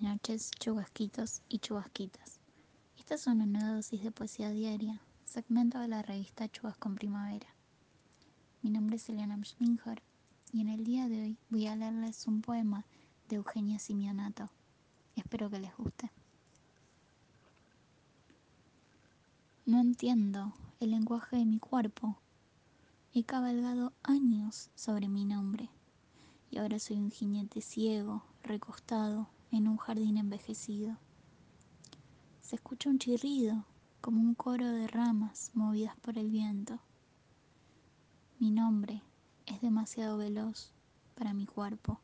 Noches, chubasquitos y chubasquitas. Esta es una nueva dosis de poesía diaria, segmento de la revista Chubasco en Primavera. Mi nombre es Eliana Schminger y en el día de hoy voy a leerles un poema de Eugenia Simianato. Espero que les guste. No entiendo el lenguaje de mi cuerpo. He cabalgado años sobre mi nombre y ahora soy un jinete ciego, recostado en un jardín envejecido. Se escucha un chirrido, como un coro de ramas movidas por el viento. Mi nombre es demasiado veloz para mi cuerpo.